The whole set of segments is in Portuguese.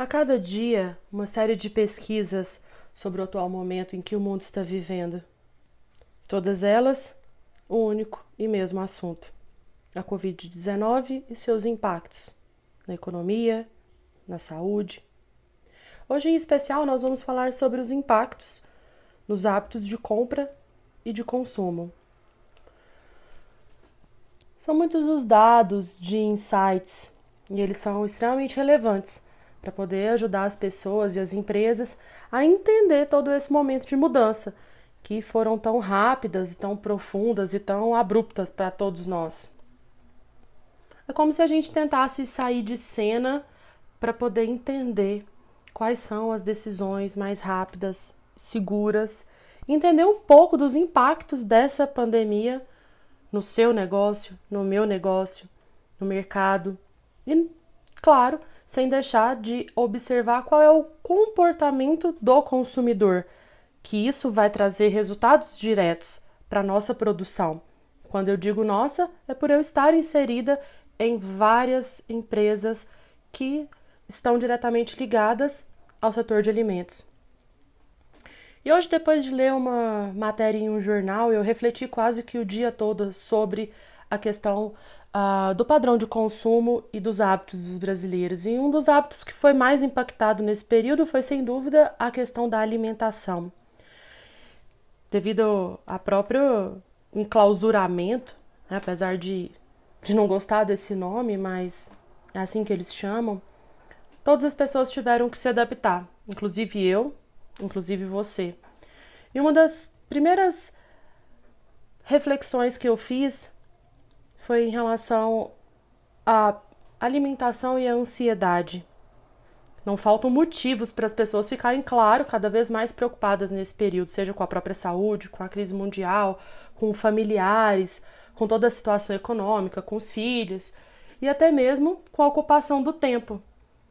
A cada dia, uma série de pesquisas sobre o atual momento em que o mundo está vivendo. Todas elas, o único e mesmo assunto: a Covid-19 e seus impactos na economia, na saúde. Hoje, em especial, nós vamos falar sobre os impactos nos hábitos de compra e de consumo. São muitos os dados de insights e eles são extremamente relevantes para poder ajudar as pessoas e as empresas a entender todo esse momento de mudança que foram tão rápidas, tão profundas e tão abruptas para todos nós. É como se a gente tentasse sair de cena para poder entender quais são as decisões mais rápidas, seguras, entender um pouco dos impactos dessa pandemia no seu negócio, no meu negócio, no mercado e, claro, sem deixar de observar qual é o comportamento do consumidor, que isso vai trazer resultados diretos para nossa produção. Quando eu digo nossa, é por eu estar inserida em várias empresas que estão diretamente ligadas ao setor de alimentos. E hoje, depois de ler uma matéria em um jornal, eu refleti quase que o dia todo sobre a questão uh, do padrão de consumo e dos hábitos dos brasileiros. E um dos hábitos que foi mais impactado nesse período foi, sem dúvida, a questão da alimentação. Devido ao próprio enclausuramento, né, apesar de, de não gostar desse nome, mas é assim que eles chamam, todas as pessoas tiveram que se adaptar, inclusive eu, inclusive você. E uma das primeiras reflexões que eu fiz foi em relação à alimentação e à ansiedade. Não faltam motivos para as pessoas ficarem, claro, cada vez mais preocupadas nesse período, seja com a própria saúde, com a crise mundial, com familiares, com toda a situação econômica, com os filhos e até mesmo com a ocupação do tempo,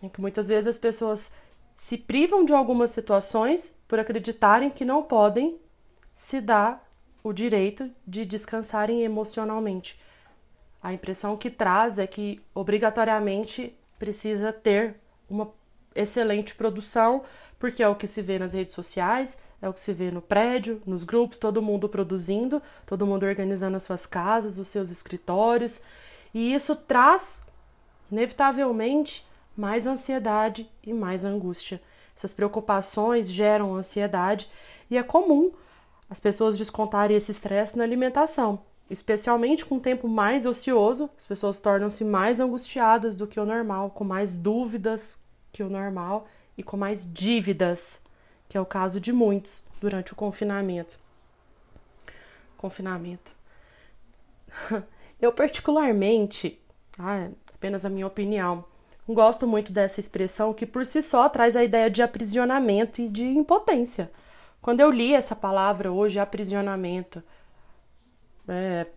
em que muitas vezes as pessoas se privam de algumas situações por acreditarem que não podem se dar o direito de descansarem emocionalmente. A impressão que traz é que obrigatoriamente precisa ter uma excelente produção, porque é o que se vê nas redes sociais, é o que se vê no prédio, nos grupos, todo mundo produzindo, todo mundo organizando as suas casas, os seus escritórios, e isso traz inevitavelmente mais ansiedade e mais angústia. Essas preocupações geram ansiedade e é comum as pessoas descontarem esse estresse na alimentação especialmente com o tempo mais ocioso, as pessoas tornam-se mais angustiadas do que o normal, com mais dúvidas que o normal e com mais dívidas, que é o caso de muitos durante o confinamento. Confinamento. Eu, particularmente, ah, apenas a minha opinião, gosto muito dessa expressão que por si só traz a ideia de aprisionamento e de impotência. Quando eu li essa palavra hoje, aprisionamento, é,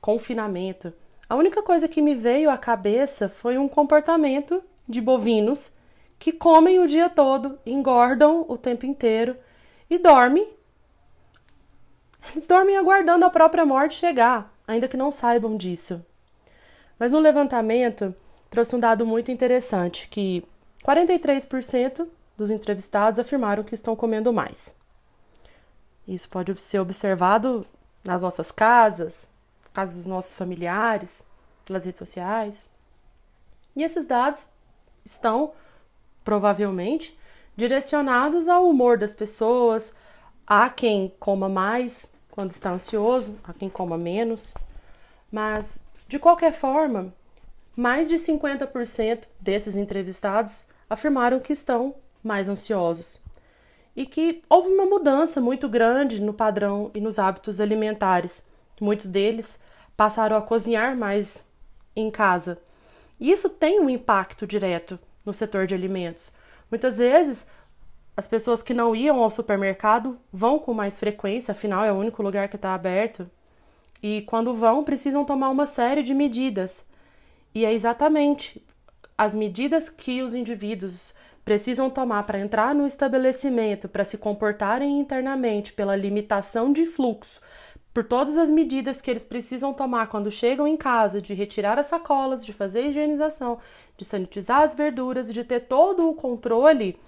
confinamento. A única coisa que me veio à cabeça foi um comportamento de bovinos que comem o dia todo, engordam o tempo inteiro e dormem. Eles dormem aguardando a própria morte chegar, ainda que não saibam disso. Mas no levantamento trouxe um dado muito interessante, que 43% dos entrevistados afirmaram que estão comendo mais. Isso pode ser observado nas nossas casas, casas dos nossos familiares, pelas redes sociais. E esses dados estão provavelmente direcionados ao humor das pessoas, a quem coma mais quando está ansioso, a quem coma menos. Mas, de qualquer forma, mais de 50% desses entrevistados afirmaram que estão mais ansiosos e que houve uma mudança muito grande no padrão e nos hábitos alimentares. Muitos deles passaram a cozinhar mais em casa. E isso tem um impacto direto no setor de alimentos. Muitas vezes, as pessoas que não iam ao supermercado vão com mais frequência, afinal é o único lugar que está aberto. E quando vão, precisam tomar uma série de medidas. E é exatamente as medidas que os indivíduos precisam tomar para entrar no estabelecimento, para se comportarem internamente pela limitação de fluxo, por todas as medidas que eles precisam tomar quando chegam em casa, de retirar as sacolas, de fazer a higienização, de sanitizar as verduras, de ter todo o controle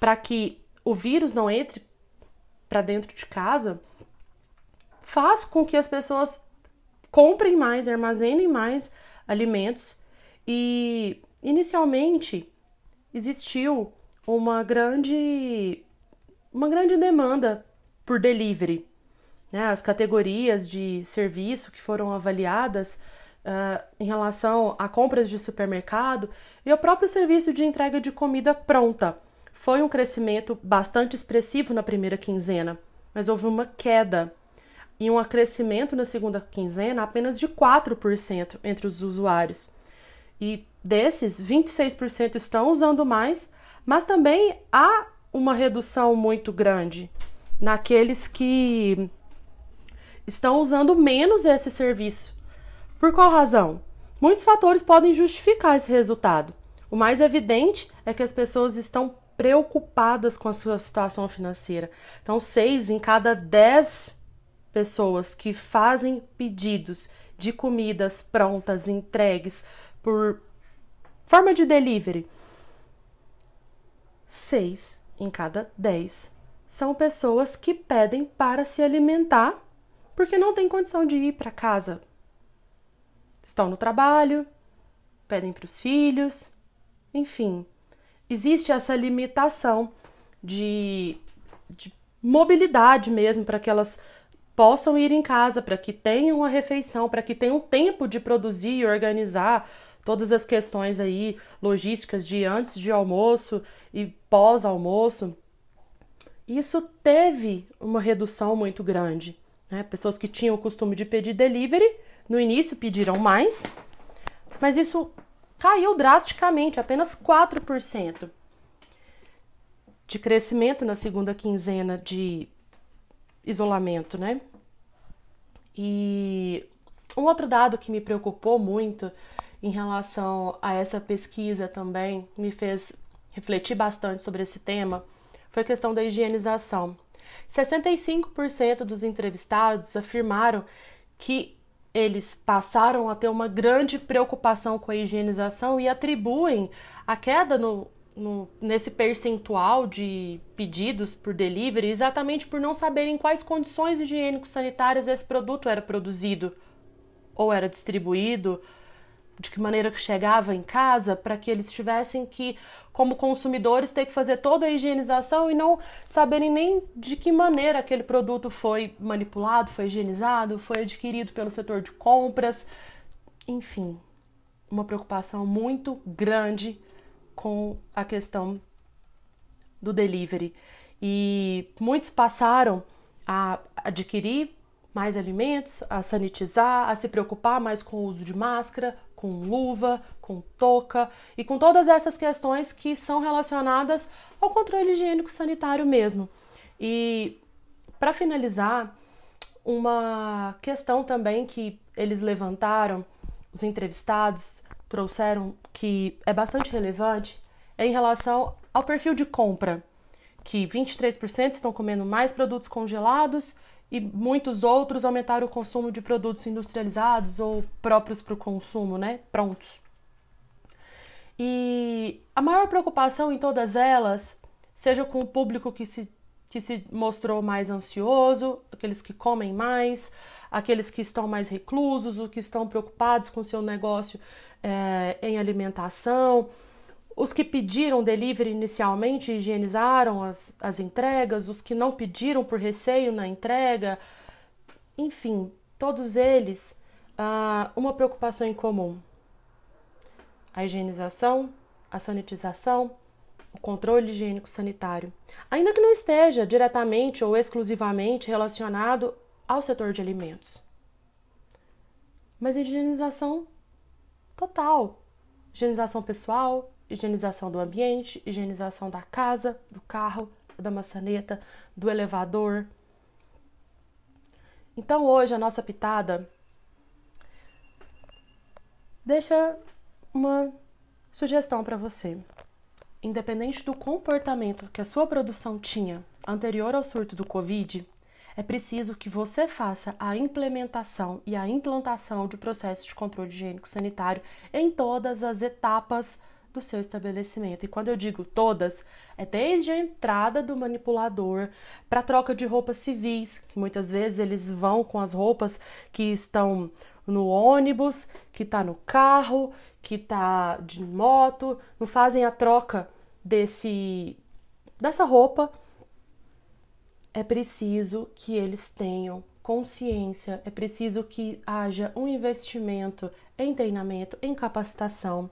para que o vírus não entre para dentro de casa, faz com que as pessoas comprem mais, armazenem mais alimentos e inicialmente existiu uma grande uma grande demanda por delivery né, as categorias de serviço que foram avaliadas uh, em relação a compras de supermercado e o próprio serviço de entrega de comida pronta. Foi um crescimento bastante expressivo na primeira quinzena, mas houve uma queda e um acrescimento na segunda quinzena apenas de 4% entre os usuários. E desses, 26% estão usando mais, mas também há uma redução muito grande naqueles que estão usando menos esse serviço. Por qual razão? Muitos fatores podem justificar esse resultado. O mais evidente é que as pessoas estão preocupadas com a sua situação financeira. Então, seis em cada dez pessoas que fazem pedidos de comidas prontas, entregues por forma de delivery, seis em cada dez são pessoas que pedem para se alimentar porque não tem condição de ir para casa. Estão no trabalho, pedem para os filhos, enfim, existe essa limitação de, de mobilidade mesmo para que elas possam ir em casa, para que tenham a refeição, para que tenham tempo de produzir e organizar todas as questões aí logísticas de antes de almoço e pós almoço. Isso teve uma redução muito grande. Né? Pessoas que tinham o costume de pedir delivery, no início pediram mais, mas isso caiu drasticamente, apenas 4% de crescimento na segunda quinzena de isolamento, né? E um outro dado que me preocupou muito em relação a essa pesquisa também, me fez refletir bastante sobre esse tema, foi a questão da higienização. 65% dos entrevistados afirmaram que eles passaram a ter uma grande preocupação com a higienização e atribuem a queda no, no, nesse percentual de pedidos por delivery exatamente por não saberem quais condições higiênico-sanitárias esse produto era produzido ou era distribuído de que maneira que chegava em casa, para que eles tivessem que, como consumidores, ter que fazer toda a higienização e não saberem nem de que maneira aquele produto foi manipulado, foi higienizado, foi adquirido pelo setor de compras. Enfim, uma preocupação muito grande com a questão do delivery. E muitos passaram a adquirir mais alimentos, a sanitizar, a se preocupar mais com o uso de máscara, com luva, com touca e com todas essas questões que são relacionadas ao controle higiênico sanitário mesmo. E para finalizar, uma questão também que eles levantaram, os entrevistados trouxeram que é bastante relevante, é em relação ao perfil de compra, que 23% estão comendo mais produtos congelados e muitos outros aumentaram o consumo de produtos industrializados ou próprios para o consumo, né? Prontos. E a maior preocupação em todas elas, seja com o público que se, que se mostrou mais ansioso, aqueles que comem mais, aqueles que estão mais reclusos, os que estão preocupados com seu negócio é, em alimentação, os que pediram delivery inicialmente higienizaram as, as entregas, os que não pediram por receio na entrega, enfim, todos eles ah, uma preocupação em comum: a higienização, a sanitização, o controle higiênico sanitário, ainda que não esteja diretamente ou exclusivamente relacionado ao setor de alimentos. Mas higienização total, higienização pessoal, higienização do ambiente, higienização da casa, do carro, da maçaneta, do elevador. Então hoje a nossa pitada deixa uma sugestão para você. Independente do comportamento que a sua produção tinha anterior ao surto do Covid, é preciso que você faça a implementação e a implantação de processos de controle higiênico sanitário em todas as etapas do seu estabelecimento. E quando eu digo todas, é desde a entrada do manipulador para troca de roupas civis, que muitas vezes eles vão com as roupas que estão no ônibus, que está no carro, que está de moto, não fazem a troca desse dessa roupa é preciso que eles tenham consciência, é preciso que haja um investimento em treinamento, em capacitação.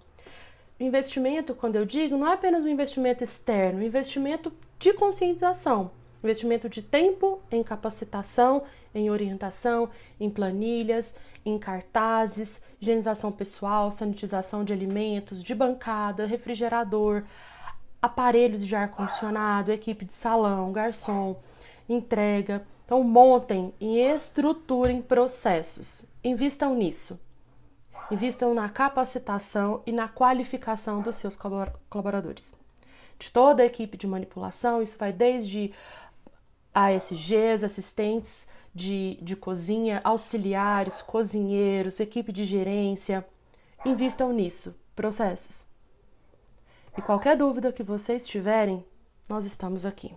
Investimento, quando eu digo, não é apenas um investimento externo, um investimento de conscientização, investimento de tempo em capacitação, em orientação, em planilhas, em cartazes, higienização pessoal, sanitização de alimentos, de bancada, refrigerador, aparelhos de ar condicionado, equipe de salão, garçom entrega. Então, montem e estruturem processos. Invistam nisso. Invistam na capacitação e na qualificação dos seus colaboradores. De toda a equipe de manipulação, isso vai desde ASGs, assistentes de, de cozinha, auxiliares, cozinheiros, equipe de gerência. Invistam nisso, processos. E qualquer dúvida que vocês tiverem, nós estamos aqui.